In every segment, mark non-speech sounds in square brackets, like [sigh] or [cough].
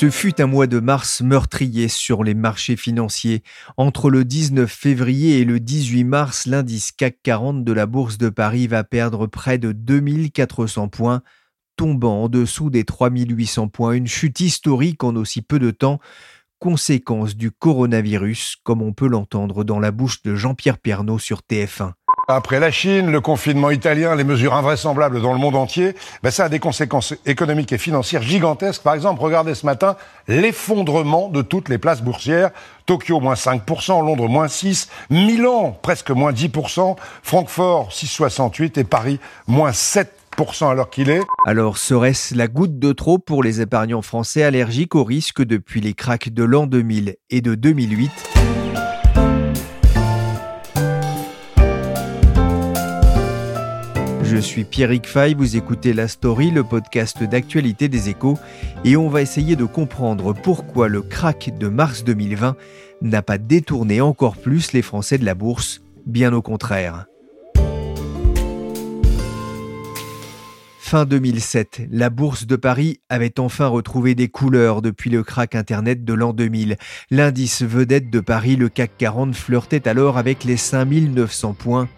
Ce fut un mois de mars meurtrier sur les marchés financiers. Entre le 19 février et le 18 mars, l'indice CAC 40 de la Bourse de Paris va perdre près de 2400 points, tombant en dessous des 3800 points, une chute historique en aussi peu de temps, conséquence du coronavirus, comme on peut l'entendre dans la bouche de Jean-Pierre Pernaud sur TF1. Après la Chine, le confinement italien, les mesures invraisemblables dans le monde entier, ben ça a des conséquences économiques et financières gigantesques. Par exemple, regardez ce matin l'effondrement de toutes les places boursières. Tokyo, moins 5%, Londres, moins 6%, Milan, presque moins 10%, Francfort, 6,68% et Paris, moins 7% alors qu'il est. Alors serait-ce la goutte de trop pour les épargnants français allergiques au risque depuis les cracks de l'an 2000 et de 2008 Je suis Pierrick Fay, vous écoutez La Story, le podcast d'actualité des échos, et on va essayer de comprendre pourquoi le crack de mars 2020 n'a pas détourné encore plus les Français de la bourse, bien au contraire. Fin 2007, la bourse de Paris avait enfin retrouvé des couleurs depuis le crack Internet de l'an 2000. L'indice vedette de Paris, le CAC 40, flirtait alors avec les 5900 points.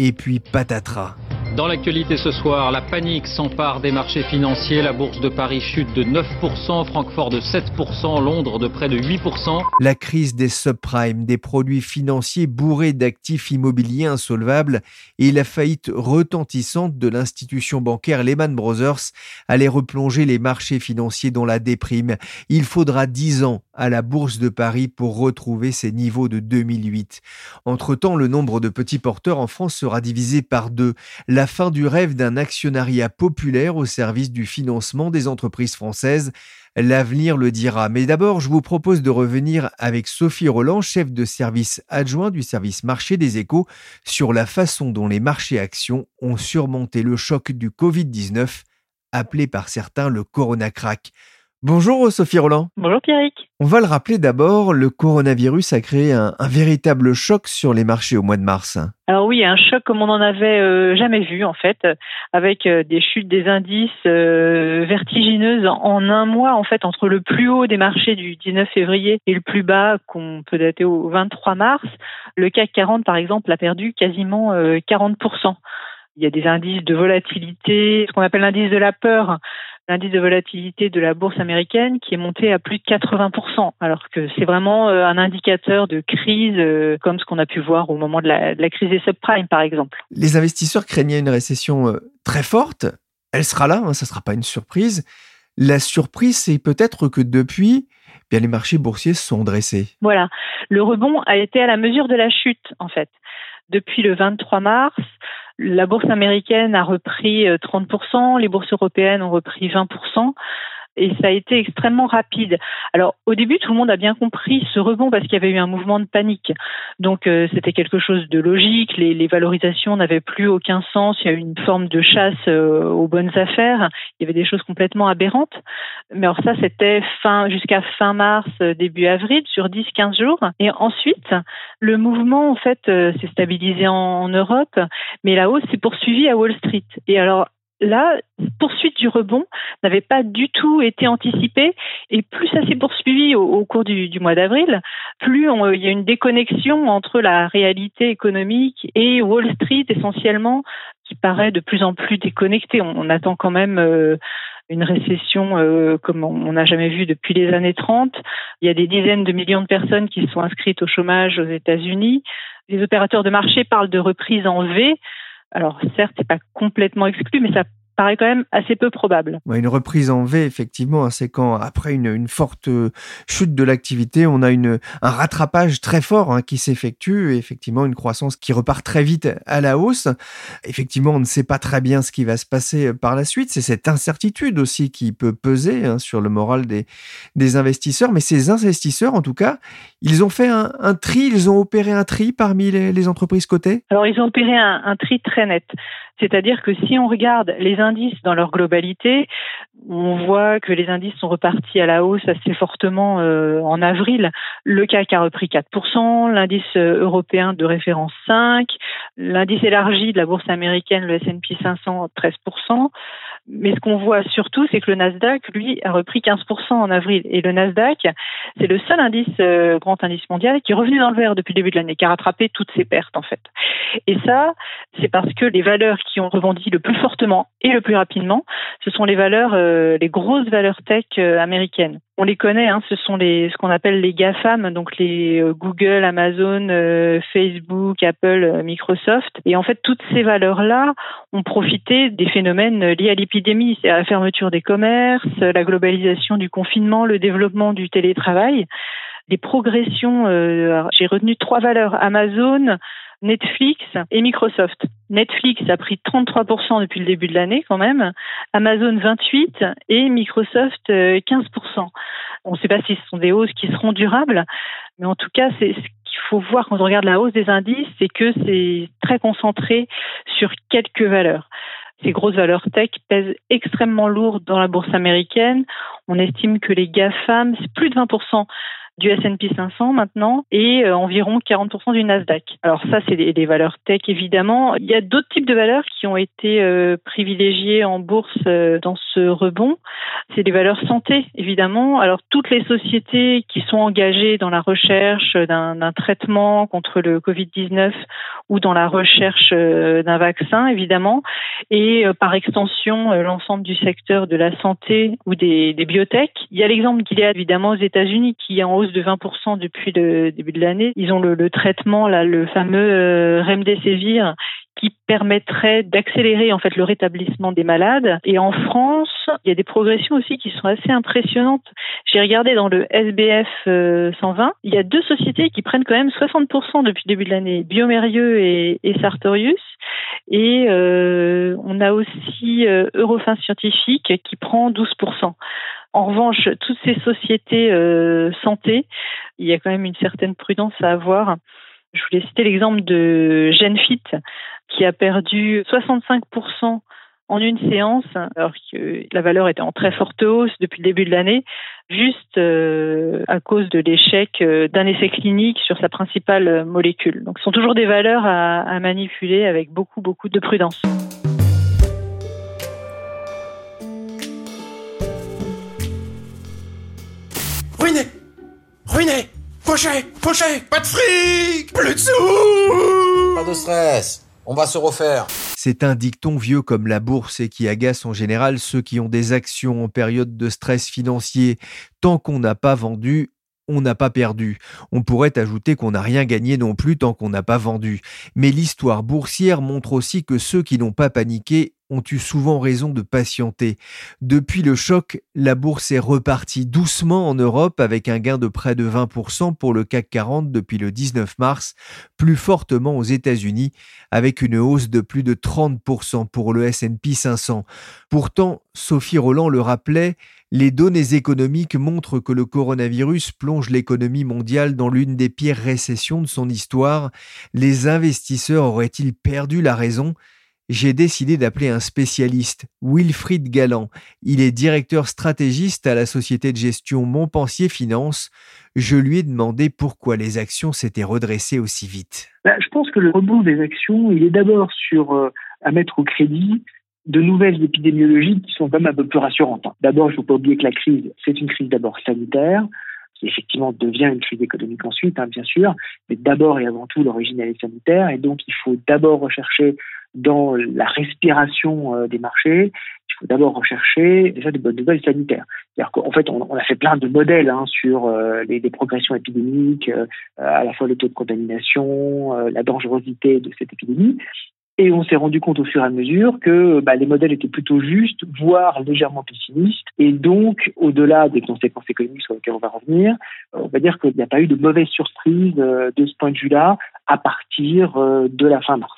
Et puis patatras. Dans l'actualité ce soir, la panique s'empare des marchés financiers. La bourse de Paris chute de 9%, Francfort de 7%, Londres de près de 8%. La crise des subprimes, des produits financiers bourrés d'actifs immobiliers insolvables et la faillite retentissante de l'institution bancaire Lehman Brothers allaient replonger les marchés financiers dans la déprime. Il faudra 10 ans à la bourse de Paris pour retrouver ses niveaux de 2008. Entre-temps, le nombre de petits porteurs en France sera divisé par deux. La fin du rêve d'un actionnariat populaire au service du financement des entreprises françaises. L'avenir le dira. Mais d'abord, je vous propose de revenir avec Sophie Roland, chef de service adjoint du service marché des échos, sur la façon dont les marchés actions ont surmonté le choc du Covid-19, appelé par certains le Corona Crack. Bonjour Sophie Roland. Bonjour Pierrick. On va le rappeler d'abord, le coronavirus a créé un, véritable choc sur les marchés au mois de mars. Alors oui, un choc comme on n'en avait euh, jamais vu en fait, avec euh, des chutes des indices euh, vertigineuses en un mois en fait entre le plus haut des marchés du 19 février et le plus bas qu'on peut dater au 23 mars. Le CAC 40 par exemple a perdu quasiment 40%. Il y a des indices de volatilité, ce qu'on appelle l'indice de la peur, l'indice de volatilité de la bourse américaine qui est monté à plus de 80%, alors que c'est vraiment euh, un indicateur de crise euh, comme ce qu'on a pu voir au moment de la, crise des subprimes, par exemple. Les investisseurs craignaient une récession euh, très forte. Elle sera là, hein, ça ne sera pas une surprise. La surprise, c'est peut-être que depuis, eh bien, les marchés boursiers se sont dressés. Voilà. Le rebond a été à la mesure de la chute, en fait. Depuis le 23 mars, la bourse américaine a repris 30%, euh, les bourses européennes ont repris 20% et ça a été extrêmement rapide. Alors au début, tout le monde a bien compris ce rebond parce qu'il y avait eu un mouvement de panique. Donc euh, c'était quelque chose de logique, les, valorisations n'avaient plus aucun sens, il y a eu une forme de chasse euh, aux bonnes affaires, il y avait des choses complètement aberrantes. Mais alors ça, c'était jusqu'à fin mars, euh, début avril, sur 10-15 jours. Et ensuite, le mouvement en fait s'est stabilisé en, en Europe, mais la hausse s'est poursuivie à Wall Street. Et alors là, poursuite du rebond n'avait pas du tout été anticipée et plus ça s'est poursuivi au, cours du, mois d'avril, plus il y a une déconnexion entre la réalité économique et Wall Street essentiellement qui paraît de plus en plus déconnectée. On, attend quand même euh, une récession euh, comme on n'a jamais vu depuis les années 30. Il y a des dizaines de millions de personnes qui sont inscrites au chômage aux États-Unis. Les opérateurs de marché parlent de reprise en V. Alors certes, c'est pas complètement exclu, mais ça paraît quand même assez peu probable. une reprise en V, effectivement, hein, c'est quand après une, forte euh, chute de l'activité, on a une, un rattrapage très fort hein, qui s'effectue, et effectivement une croissance qui repart très vite à la hausse. Effectivement, on ne sait pas très bien ce qui va se passer euh, par la suite. C'est cette incertitude aussi qui peut peser hein, sur le moral des, des investisseurs. Mais ces investisseurs, en tout cas, ils ont fait un, tri, ils ont opéré un tri parmi les, entreprises cotées? Alors, ils ont opéré un, un tri très net. C'est-à-dire que si on regarde les indices dans leur globalité, on voit que les indices sont repartis à la hausse assez fortement euh, en avril. Le CAC a repris 4%, l'indice euh, européen de référence 5%, l'indice élargi de la bourse américaine, le S&P 500, 13%. Mais ce qu'on voit surtout, c'est que le Nasdaq, lui, a repris 15% en avril. Et le Nasdaq, c'est le seul indice, euh, grand indice mondial, qui est revenu dans le vert depuis le début de l'année, qui a rattrapé toutes ses pertes, en fait. Et ça, c'est parce que les valeurs qui ont rebondi le plus fortement et le plus rapidement, ce sont les valeurs, euh, les grosses valeurs tech euh, américaines on les connaît, hein, ce sont les, ce qu'on appelle les GAFAM, donc les Google, Amazon, Facebook, Apple, Microsoft. Et en fait, toutes ces valeurs-là ont profité des phénomènes liés à c'est la fermeture des commerces, la globalisation du confinement, le développement du télétravail. Des progressions, j'ai retenu trois valeurs, Amazon, Netflix et Microsoft. Netflix a pris 33% depuis le début de l'année quand même, Amazon 28 et Microsoft 15%. Euh, on ne sait pas si ce sont des hausses qui seront durables, mais en tout cas, c'est ce qu'il faut voir quand on regarde la hausse des indices, c'est que c'est très concentré sur quelques valeurs. Ces grosses valeurs tech pèsent extrêmement lourd dans la bourse américaine. On estime que les GAFAM, c'est plus de 20% du S&P 500 maintenant et euh, environ 40% du Nasdaq. Alors ça, c'est des, valeurs tech évidemment. Il y a d'autres types de valeurs qui ont été euh, privilégiées en bourse euh, dans ce rebond. C'est des valeurs santé évidemment. Alors toutes les sociétés qui sont engagées dans la recherche d'un traitement contre le Covid-19 ou dans la recherche d'un vaccin évidemment et par extension l'ensemble du secteur de la santé ou des, des biotech. Il y a l'exemple qu'il y a évidemment aux États-Unis qui est en hausse de 20% depuis le début de l'année. Ils ont le, traitement, le fameux euh, Remdesivir, qui permettrait d'accélérer en fait le rétablissement des malades. Et en France, il y a des progressions aussi qui sont assez impressionnantes. J'ai regardé dans le SBF 120, euh, il y a deux sociétés qui prennent quand même 60% depuis le début de l'année, Biomérieux et, Sartorius. Et euh, on a aussi Eurofin Scientifique qui prend 12%. En revanche, toutes ces sociétés euh, santé, il y a quand même une certaine prudence à avoir. Je voulais citer l'exemple de Genfit qui a perdu 65% en une séance, alors que la valeur était en très forte hausse depuis le début de l'année, juste euh, à cause de l'échec euh, d'un essai clinique sur sa principale molécule. Donc ce sont toujours des valeurs à manipuler avec beaucoup, beaucoup de prudence. Ruiné Poché Poché Pas de fric Plus de sous Pas de stress on va se refaire. C'est un dicton vieux comme la bourse et qui agace en général ceux qui ont des actions en période de stress financier. Tant qu'on n'a pas vendu, on n'a pas perdu. On pourrait ajouter qu'on n'a rien gagné non plus tant qu'on n'a pas vendu. Mais l'histoire boursière montre aussi que ceux qui n'ont pas paniqué ont eu souvent raison de patienter. Depuis le choc, la bourse est repartie doucement en Europe avec un gain de près de 20% pour le CAC 40 depuis le 19 mars, plus fortement aux États-Unis avec une hausse de plus de 30% pour le S&P 500. Pourtant, Sophie Roland le rappelait, les données économiques montrent que le coronavirus plonge l'économie mondiale dans l'une des pires récessions de son histoire. Les investisseurs auraient-ils perdu la raison? J'ai décidé d'appeler un spécialiste, Wilfried Galland. Il est directeur stratégiste à la société de gestion Montpensier Finance. Je lui ai demandé pourquoi les actions s'étaient redressées aussi vite. Bah, je pense que le rebond des actions, il est d'abord sur euh, à mettre au crédit de nouvelles épidémiologies qui sont quand même un peu plus rassurantes. D'abord, il ne faut pas oublier que la crise, c'est une crise d'abord sanitaire qui effectivement devient une crise économique ensuite, hein, bien sûr, mais d'abord et avant tout l'origine est sanitaire, et donc il faut d'abord rechercher dans la respiration euh, des marchés, il faut d'abord rechercher déjà des bonnes nouvelles sanitaires. C'est-à-dire qu'en fait, on, a fait plein de modèles hein, sur euh, les, progressions épidémiques, euh, à la fois le taux de contamination, la dangerosité de cette épidémie. Et on s'est rendu compte au fur et à mesure que bah, les modèles étaient plutôt justes, voire légèrement pessimistes. Et donc, au-delà des conséquences économiques sur lesquelles on va revenir, on va dire qu'il n'y a pas eu de mauvaise surprise de ce point de vue-là à partir de la fin mars.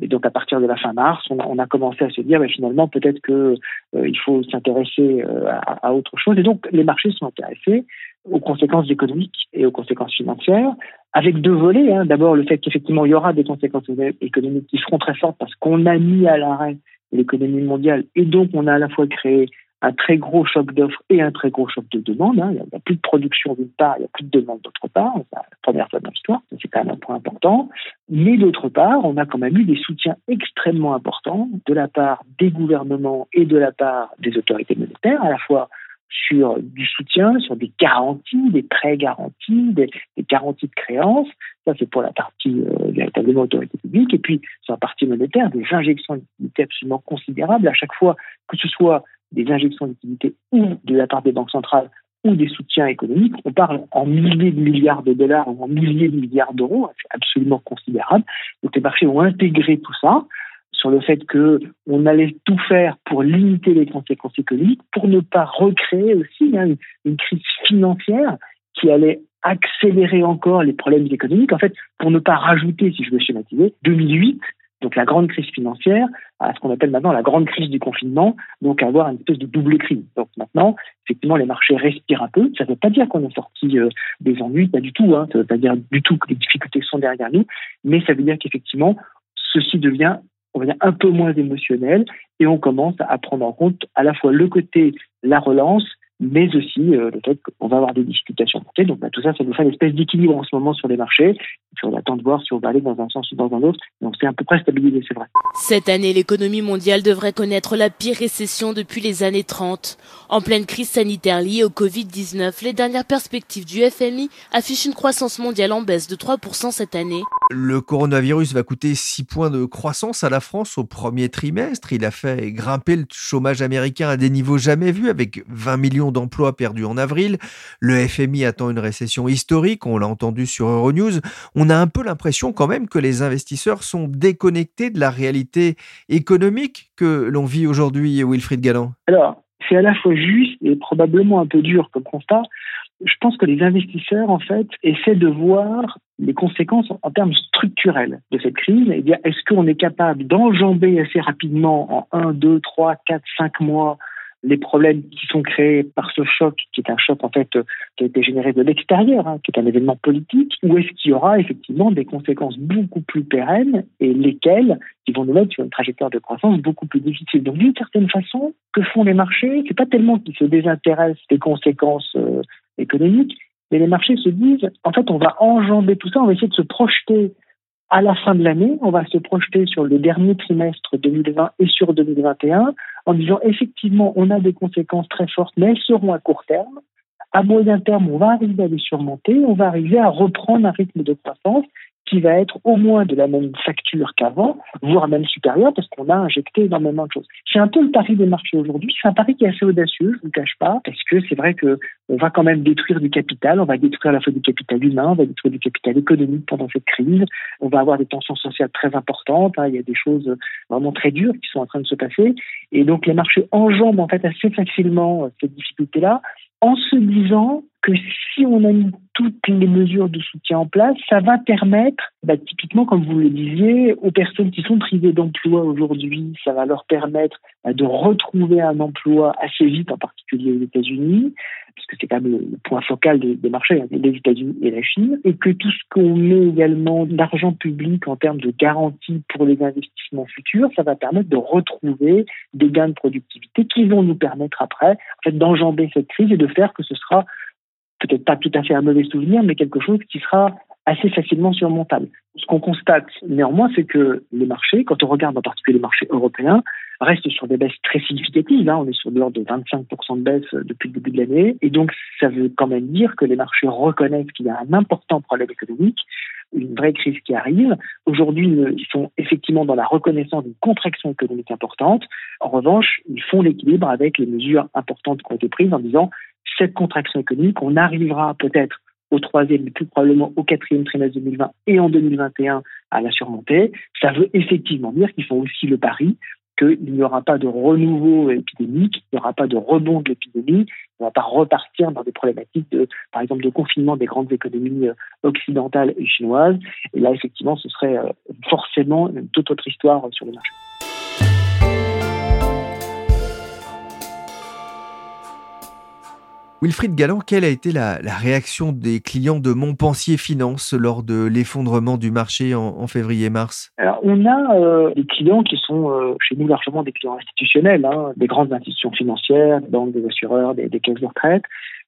Et donc à partir de la fin mars, on a, commencé à se dire bah, finalement peut-être que euh, il faut s'intéresser à, à, autre chose. Et donc les marchés sont intéressés aux conséquences économiques et aux conséquences financières, avec deux volets. Hein. D'abord, le fait qu'effectivement, il y aura des conséquences économiques qui seront très fortes parce qu'on a mis à l'arrêt l'économie mondiale et donc on a à la fois créé un très gros choc d'offres et un très gros choc de demande. Hein. Il n'y a, plus de production d'une part, il n'y a plus de demande d'autre part. C'est la première fois dans l'histoire, c'est quand même un point important. Mais d'autre part, on a quand même eu des soutiens extrêmement importants de la part des gouvernements et de la part des autorités monétaires, à la fois sur du soutien, sur des garanties, des prêts garantis, des, garanties de créances. Ça, c'est pour la partie euh, véritablement autorité publique. Et puis, sur la partie monétaire, des injections de absolument considérables à chaque fois, que ce soit des injections de liquidités ou de la part des banques centrales ou des soutiens économiques. On parle en milliers de milliards de dollars ou en milliers de milliards d'euros. C'est absolument considérable. Donc, les marchés ont intégré tout ça sur le fait que on allait tout faire pour limiter les conséquences économiques, pour ne pas recréer aussi hein, une, crise financière qui allait accélérer encore les problèmes économiques. En fait, pour ne pas rajouter, si je veux schématiser, 2008, donc la grande crise financière, à ce qu'on appelle maintenant la grande crise du confinement, donc avoir une espèce de double crise. Donc maintenant, effectivement, les marchés respirent un peu. Ça ne veut pas dire qu'on est sorti euh, des ennuis, pas du tout. Hein. Ça ne veut pas dire du tout que les difficultés sont derrière nous, mais ça veut dire qu'effectivement, ceci devient on va dire, un peu moins émotionnel et on commence à prendre en compte à la fois le côté la relance mais aussi euh, le fait qu'on va avoir des discutations Donc bah, tout ça, ça nous fait une espèce d'équilibre en ce moment sur les marchés. Puis on attend de voir si on va aller dans un sens ou dans un autre. On s'est à peu près stabilisé, c'est vrai. Cette année, l'économie mondiale devrait connaître la pire récession depuis les années 30. En pleine crise sanitaire liée au Covid-19, les dernières perspectives du FMI affichent une croissance mondiale en baisse de 3% cette année. Le coronavirus va coûter 6 points de croissance à la France au premier trimestre. Il a fait grimper le chômage américain à des niveaux jamais vus avec 20 millions d'emplois perdus en avril. Le FMI attend une récession historique, on l'a entendu sur Euronews. On a un peu l'impression quand même que les investisseurs sont déconnectés de la réalité économique que l'on vit aujourd'hui, Wilfried Galland. Alors, c'est à la fois juste et probablement un peu dur comme constat. Je pense que les investisseurs, en fait, essaient de voir les conséquences en termes structurels de cette crise dire est-ce qu'on est capable d'enjamber assez rapidement en 1, 2, 3, 4, 5 mois les problèmes qui sont créés par ce choc, qui est un choc en fait qui a été généré de l'extérieur, hein, qui est un événement politique, ou est-ce qu'il y aura effectivement des conséquences beaucoup plus pérennes et lesquelles qui vont nous mettre sur une trajectoire de croissance beaucoup plus difficile. Donc d'une certaine façon, que font les marchés? C'est pas tellement qu'ils se désintéressent des conséquences euh, économiques, mais les marchés se disent en fait on va enjamber tout ça, on va essayer de se projeter à la fin de l'année, on va se projeter sur le dernier trimestre 2020 et sur 2021 en disant effectivement, on a des conséquences très fortes, mais elles seront à court terme. À moyen terme, on va arriver à les surmonter, on va arriver à reprendre un rythme de croissance qui va être au moins de la même facture qu'avant, voire même supérieur, parce qu'on a injecté énormément de choses. C'est un peu le pari des marchés aujourd'hui. C'est un pari qui est assez audacieux, je ne vous cache pas, parce que c'est vrai que on va quand même détruire du capital, on va détruire à la fois du capital humain, on va détruire du capital économique pendant cette crise, on va avoir des tensions sociales très importantes, hein. il y a des choses vraiment très dures qui sont en train de se passer, et donc les marchés enjambent en fait assez facilement euh, cette difficulté-là, en se disant que si on a mis toutes les mesures de soutien en place, ça va permettre, bah, typiquement, comme vous le disiez, aux personnes qui sont privées d'emploi aujourd'hui, ça va leur permettre bah, de retrouver un emploi assez vite, en particulier aux États-Unis, puisque c'est quand même le, point focal des, marchés, hein, les États-Unis et la Chine, et que tout ce qu'on met également d'argent public en termes de garantie pour les investissements futurs, ça va permettre de retrouver des gains de productivité qui vont nous permettre après, en fait, d'enjamber cette crise et de faire que ce sera peut-être pas tout à fait un mauvais souvenir, mais quelque chose qui sera assez facilement surmontable. Ce qu'on constate néanmoins, c'est que les marchés, quand on regarde en particulier les marchés européens, restent sur des baisses très significatives. Hein. On est sur de l'ordre de 25% de baisse depuis le début de l'année. Et donc, ça veut quand même dire que les marchés reconnaissent qu'il y a un important problème économique, une vraie crise qui arrive. Aujourd'hui, ils sont effectivement dans la reconnaissance d'une contraction économique importante. En revanche, ils font l'équilibre avec les mesures importantes qui ont été prises en disant cette contraction économique, on arrivera peut-être au troisième, mais plus probablement au quatrième trimestre 2020 et en 2021 à la surmonter. Ça veut effectivement dire qu'ils font aussi le pari qu'il n'y aura pas de renouveau épidémique, il n'y aura pas de rebond de l'épidémie, on ne va pas repartir dans des problématiques de, par exemple, de confinement des grandes économies euh, occidentales et chinoises. Et là, effectivement, ce serait euh, forcément toute autre histoire sur le marché. Wilfried Galland, quelle a été la, réaction des clients de Montpensier Finance lors de l'effondrement du marché en, février-mars? Alors, on a euh, des clients qui sont euh, chez nous largement des clients institutionnels, hein, des grandes institutions financières, des banques, des assureurs, des, des caisses de retraite.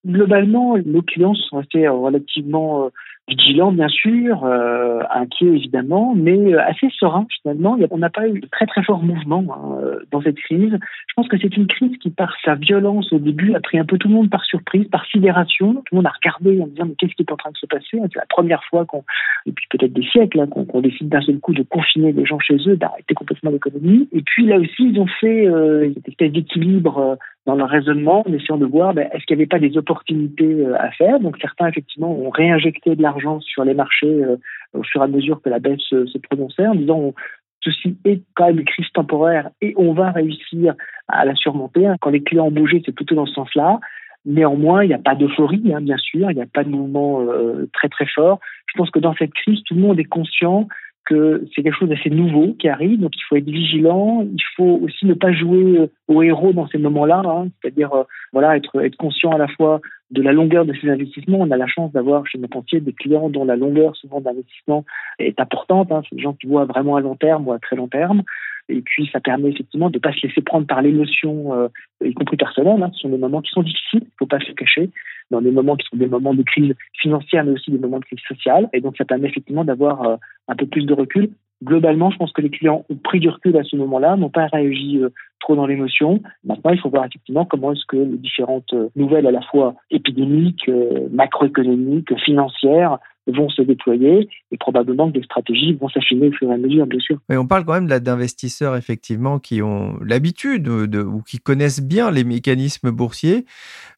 Globalement, nos clients sont restés relativement euh, vigilant bien sûr, euh, inquiet évidemment, mais euh, assez serein finalement. On n'a pas eu de très très fort mouvement hein, euh, dans cette crise. Je pense que c'est une crise qui, par sa violence au début, a pris un peu tout le monde par surprise, par sidération. Tout le monde a regardé en disant mais qu'est-ce qui est en train de se passer? C'est la première fois qu'on, depuis peut-être des siècles, hein, qu'on décide d'un seul coup de confiner les gens chez eux, d'arrêter complètement l'économie. Et puis là aussi, ils ont fait euh, cette espèce d'équilibre dans leur raisonnement en essayant de voir ben, est-ce qu'il n'y avait pas des opportunités à faire? Donc certains effectivement ont réinjecté de l'argent sur les marchés euh, au fur et à mesure que la baisse euh, se prononçait, en disant ceci est quand même une crise temporaire et on va réussir à la surmonter. Quand les clients ont bougé, c'est plutôt dans ce sens-là. Néanmoins, il n'y a pas d'euphorie, hein, bien sûr, il n'y a pas de mouvement euh, très très fort. Je pense que dans cette crise, tout le monde est conscient que c'est quelque chose d'assez nouveau qui arrive, donc il faut être vigilant. Il faut aussi ne pas jouer au héros dans ces moments-là, hein. c'est-à-dire voilà être être conscient à la fois de la longueur de ces investissements. On a la chance d'avoir chez nos banquiers des clients dont la longueur souvent d'investissement est importante. Hein. C'est des gens qui voient vraiment à long terme ou à très long terme. Et puis, ça permet effectivement de ne pas se laisser prendre par l'émotion, euh, y compris personnelle. Hein. Ce sont des moments qui sont difficiles, il ne faut pas se cacher, dans des moments qui sont des moments de crise financière, mais aussi des moments de crise sociale. Et donc, ça permet effectivement d'avoir euh, un peu plus de recul globalement, je pense que les clients ont pris du recul à ce moment-là, n'ont pas réagi euh, trop dans l'émotion. Maintenant, il faut voir effectivement comment est-ce que les différentes euh, nouvelles à la fois épidémiques, euh, macroéconomiques, financières, vont se déployer et probablement que des stratégies vont s'affiner au fur et à mesure, bien sûr. Mais on parle quand même d'investisseurs effectivement qui ont l'habitude de, ou qui connaissent bien les mécanismes boursiers.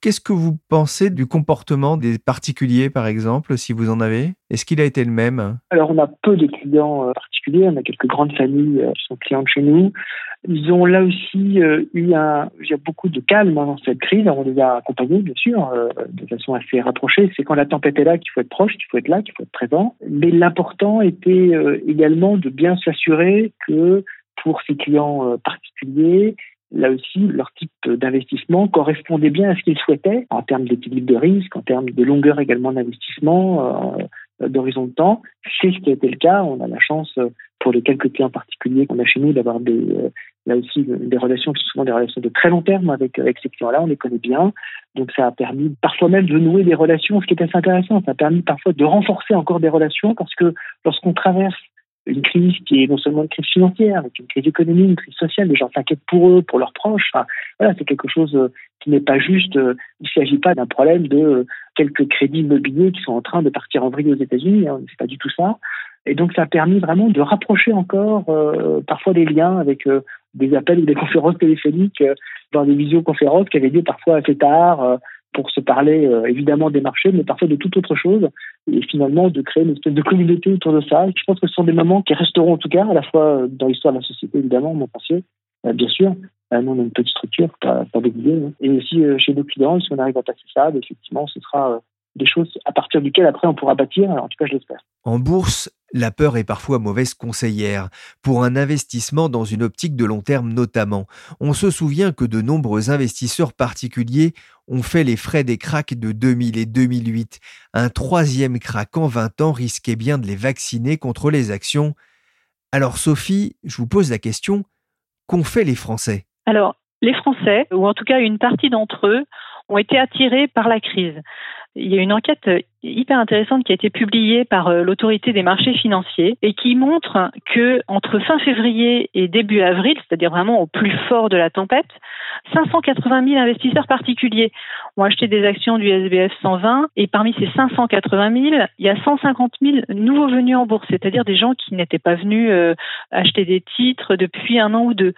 Qu'est-ce que vous pensez du comportement des particuliers, par exemple, si vous en avez? Est-ce qu'il a été le même? Alors, on a peu de clients euh, particuliers, on a quelques grandes familles qui sont clientes chez nous. Ils ont là aussi euh, eu un, il beaucoup de calme hein, dans cette crise. on les a accompagnés, bien sûr, de façon assez rapprochée. C'est quand la tempête est là qu'il faut être proche, qu'il faut être là, qu'il faut être présent. Mais l'important était également de bien s'assurer que pour ces clients particuliers, là aussi, leur type d'investissement correspondait bien à ce qu'ils souhaitaient en termes d'équilibre de risque, en termes de longueur également d'investissement, euh, d'horizon de temps. C'est ce qui a été le cas. On a la chance, euh, pour les quelques clients particuliers qu'on a chez nous, d'avoir des, euh, là aussi des relations qui sont souvent des relations de très long terme avec, ces clients-là. On les connaît bien. Donc ça a permis parfois même de nouer des relations, ce qui est assez intéressant. Ça a permis parfois de renforcer encore des relations parce que lorsqu'on traverse une crise qui est non seulement une crise financière, mais une crise économique, une crise sociale. Les gens s'inquiètent pour eux, pour leurs proches. voilà, c'est quelque chose euh, qui n'est pas juste. Euh, il ne s'agit pas d'un problème de euh, quelques crédits immobiliers qui sont en train de partir en vrille aux États-Unis. Hein, c'est pas du tout ça. Et donc, ça a permis vraiment de rapprocher encore parfois des liens avec des appels ou des [laughs] conférences téléphoniques dans des visioconférences qui avaient lieu parfois assez tard pour se parler euh, évidemment des marchés, mais parfois de toute autre chose, et finalement de créer une espèce de communauté autour de ça. Je pense que ce sont des moments qui resteront en tout cas, à la fois dans l'histoire de la société évidemment, mon pensier, euh, bien sûr. Euh, nous, on a une petite structure, pas, pas hein. Et aussi chez nos clients, si on arrive à passer ça, ben, effectivement, ce sera des choses à partir duquel après on pourra bâtir, en tout cas je l'espère. En bourse, la peur est parfois mauvaise conseillère, pour un investissement dans une optique de long terme notamment. On se souvient que de nombreux investisseurs particuliers ont fait les frais des cracks de 2000 et 2008. Un troisième crack en 20 ans risquait bien de les vacciner contre les actions. Alors Sophie, je vous pose la question, qu'ont fait les Français? Alors, les Français, ou en tout cas une partie d'entre eux, ont été attirés par la crise. Il y a une enquête hyper intéressante qui a été publiée par euh, l'autorité des marchés financiers et qui montre que entre fin février et début avril, c'est-à-dire vraiment au plus fort de la tempête, 580 000 investisseurs particuliers ont acheté des actions du SBF 120 et parmi ces 580 000, il y a 150 000 nouveaux venus en bourse, c'est-à-dire des gens qui n'étaient pas venus euh, acheter des titres depuis un an ou deux.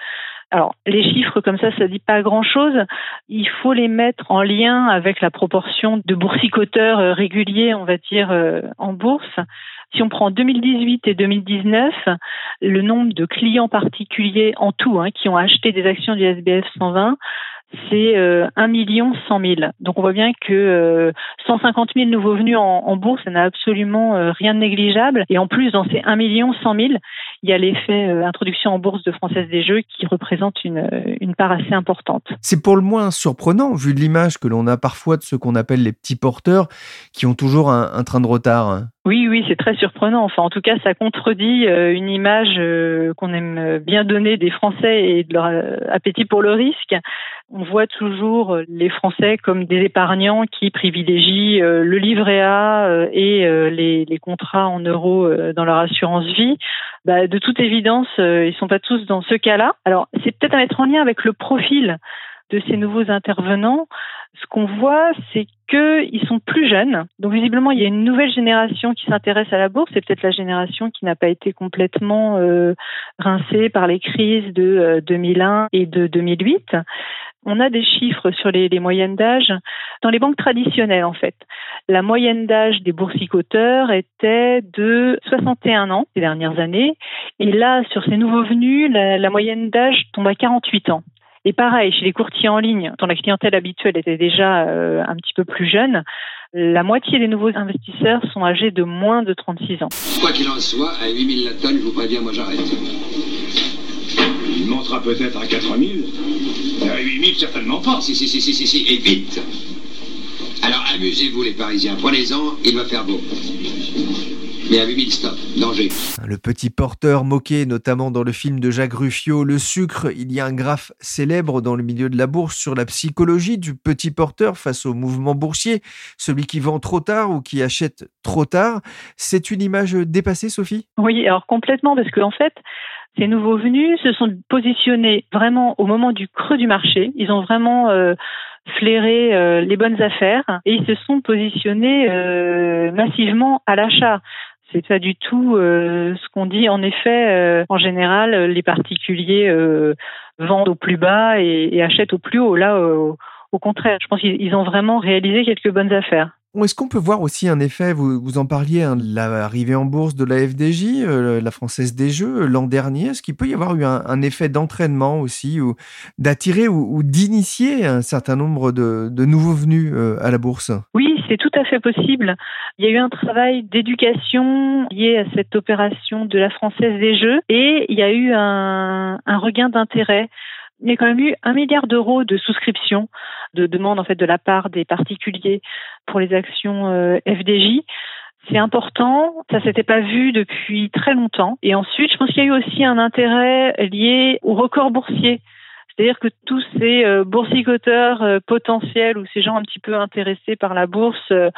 Alors, les chiffres comme ça, ça dit pas grand-chose. Il faut les mettre en lien avec la proportion de boursicoteurs euh, réguliers, on va dire, euh, en bourse. Si on prend 2018 et 2019, le nombre de clients particuliers en tout hein, qui ont acheté des actions du SBF 120 c'est euh, 1 million 100 000. Donc on voit bien que euh, 150 000 nouveaux venus en, bourse, ça n'a absolument euh, rien de négligeable. Et en plus, dans ces 1 million 100 000, il y a l'effet euh, introduction en bourse de Française des Jeux qui représente une, euh, une part assez importante. C'est pour le moins surprenant, vu l'image que l'on a parfois de ce qu'on appelle les petits porteurs, qui ont toujours un train de retard. Oui, oui, c'est très surprenant. Enfin, en tout cas, ça contredit euh, une image euh, qu'on aime bien donner des Français et de leur euh, appétit pour le risque. On voit toujours les Français comme des épargnants qui privilégient le livret A et les, contrats en euros dans leur assurance vie. Bah, de toute évidence, ils sont pas tous dans ce cas-là. Alors, c'est peut-être à mettre en lien avec le profil de ces nouveaux intervenants, ce qu'on voit, c'est qu'ils sont plus jeunes. Donc visiblement, il y a une nouvelle génération qui s'intéresse à la bourse. C'est peut-être la génération qui n'a pas été complètement euh, rincée par les crises de euh, 2001 et de 2008. On a des chiffres sur les, les moyennes d'âge dans les banques traditionnelles en fait. La moyenne d'âge des boursicoteurs était de 61 ans ces dernières années. Et là, sur ces nouveaux venus, la, la moyenne d'âge tombe à 48 ans. Et pareil, chez les courtiers en ligne, dont la clientèle habituelle était déjà euh, un petit peu plus jeune, la moitié des nouveaux investisseurs sont âgés de moins de 36 ans. Quoi qu'il en soit, à 8000 la tonne, je vous préviens, moi j'arrête. Il montera peut-être à 4000. À 8000, certainement pas. Si, si, si, si, si, si, et vite. Alors amusez-vous les Parisiens, prenez-en, il va faire beau. Mais à 8000 stop, danger. Le petit porteur moqué notamment dans le film de Jacques Ruffio, Le sucre, il y a un graphe célèbre dans le milieu de la bourse sur la psychologie du petit porteur face au mouvement boursier, celui qui vend trop tard ou qui achète trop tard. C'est une image dépassée, Sophie? Oui, alors complètement, parce qu'en en fait, ces nouveaux venus se sont positionnés vraiment au moment du creux du marché. Ils ont vraiment euh, flairé euh, les bonnes affaires et ils se sont positionnés euh, massivement à l'achat. C'est pas du tout euh, ce qu'on dit. En effet, euh, en général, les particuliers euh, vendent au plus bas et, et, achètent au plus haut. Là, au contraire, je pense qu'ils ont vraiment réalisé quelques bonnes affaires. Est-ce qu'on peut voir aussi un effet, vous, vous en parliez, hein, l'arrivée en bourse de la FDJ, euh, la Française des Jeux, l'an dernier? Est-ce qu'il peut y avoir eu un, effet d'entraînement aussi, ou d'attirer ou, d'initier un certain nombre de, nouveaux venus euh, à la bourse? Oui, c'est tout à fait possible. Il y a eu un travail d'éducation lié à cette opération de la Française des Jeux et il y a eu un regain d'intérêt il y a quand même eu un milliard d'euros de souscriptions, de demandes en fait de la part des particuliers pour les actions euh, FDJ. C'est important, ça s'était pas vu depuis très longtemps. Et ensuite, je pense qu'il y a eu aussi un intérêt lié au record boursier. C'est-à-dire que tous ces euh, boursicoteurs euh, potentiels ou ces gens un petit peu intéressés par la bourse euh,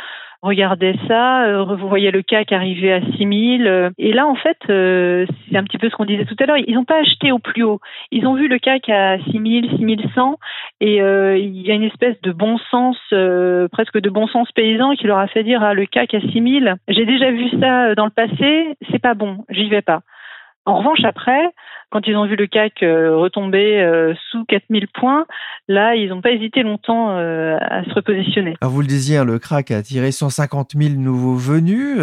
regardaient ça, euh, voyez le CAC arriver à 6000 euh, et là en fait euh, c'est un petit peu ce qu'on disait tout à l'heure, ils n'ont pas acheté au plus haut. Ils ont vu le CAC à 6000, 6100 et il y a une espèce de bon sens presque de bon sens paysan qui leur a fait dire ah le CAC à 6000, j'ai déjà vu ça dans le passé, c'est pas bon, j'y vais pas. En revanche, après, quand ils ont vu le CAC euh, retomber euh, sous 4000 points, là, ils n'ont pas hésité longtemps euh, à se repositionner. Alors vous le disiez, hein, le crack a attiré 150 000 nouveaux venus.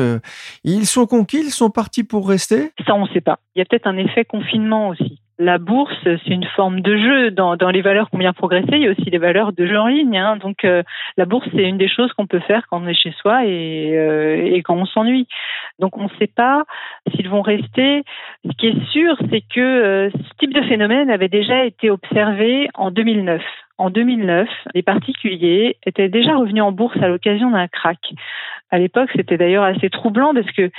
Ils sont conquis, ils sont partis pour rester? Ça, on ne sait pas. Il y a peut-être un effet confinement aussi la bourse, c'est une forme de jeu. Dans, les valeurs qui ont bien progressé, il y a aussi les valeurs de jeu en ligne. Hein. Donc euh, la bourse, c'est une des choses qu'on peut faire quand on est chez soi et, euh, quand on s'ennuie. Donc on ne sait pas s'ils vont rester. Ce qui est sûr, c'est que euh, ce type de phénomène avait déjà été observé en 2009. En 2009, les particuliers étaient déjà revenus en bourse à l'occasion d'un crack. À l'époque, c'était d'ailleurs assez troublant parce que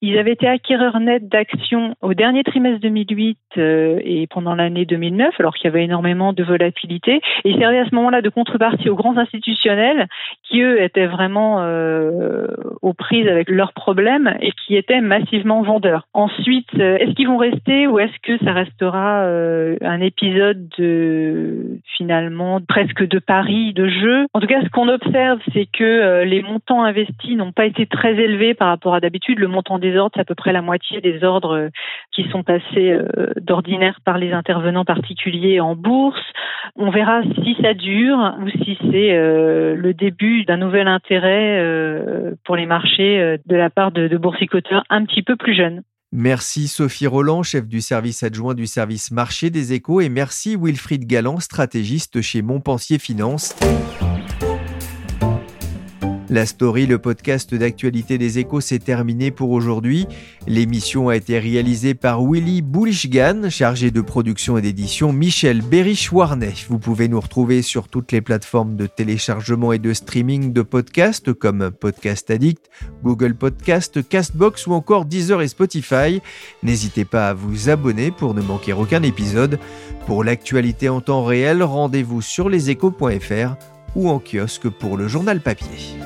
ils avaient été acquéreurs nets d'actions au dernier trimestre 2008 euh, et pendant l'année 2009, alors qu'il y avait énormément de volatilité. Et ils servaient à ce moment-là de contrepartie aux grands institutionnels qui, eux, étaient vraiment euh, aux prises avec leurs problèmes et qui étaient massivement vendeurs. Ensuite, euh, est-ce qu'ils vont rester ou est-ce que ça restera euh, un épisode de, finalement, presque de paris, de jeu En tout cas, ce qu'on observe, c'est que euh, les montants investis n'ont pas été très élevés par rapport à d'habitude. Le montant des des ordres, c'est à peu près la moitié des ordres qui sont passés d'ordinaire par les intervenants particuliers en bourse. On verra si ça dure ou si c'est le début d'un nouvel intérêt pour les marchés de la part de, de boursicoteurs un petit peu plus jeunes. Merci Sophie Roland, chef du service adjoint du service marché des échos, et merci Wilfried Galland, stratégiste chez Montpensier Finance. La story, le podcast d'actualité des échos, s'est terminé pour aujourd'hui. L'émission a été réalisée par Willy Boulishgan, chargé de production et d'édition Michel Berich-Warnet. Vous pouvez nous retrouver sur toutes les plateformes de téléchargement et de streaming de podcasts comme Podcast Addict, Google Podcast, Castbox ou encore Deezer et Spotify. N'hésitez pas à vous abonner pour ne manquer aucun épisode. Pour l'actualité en temps réel, rendez-vous sur leséchos.fr ou en kiosque pour le journal papier.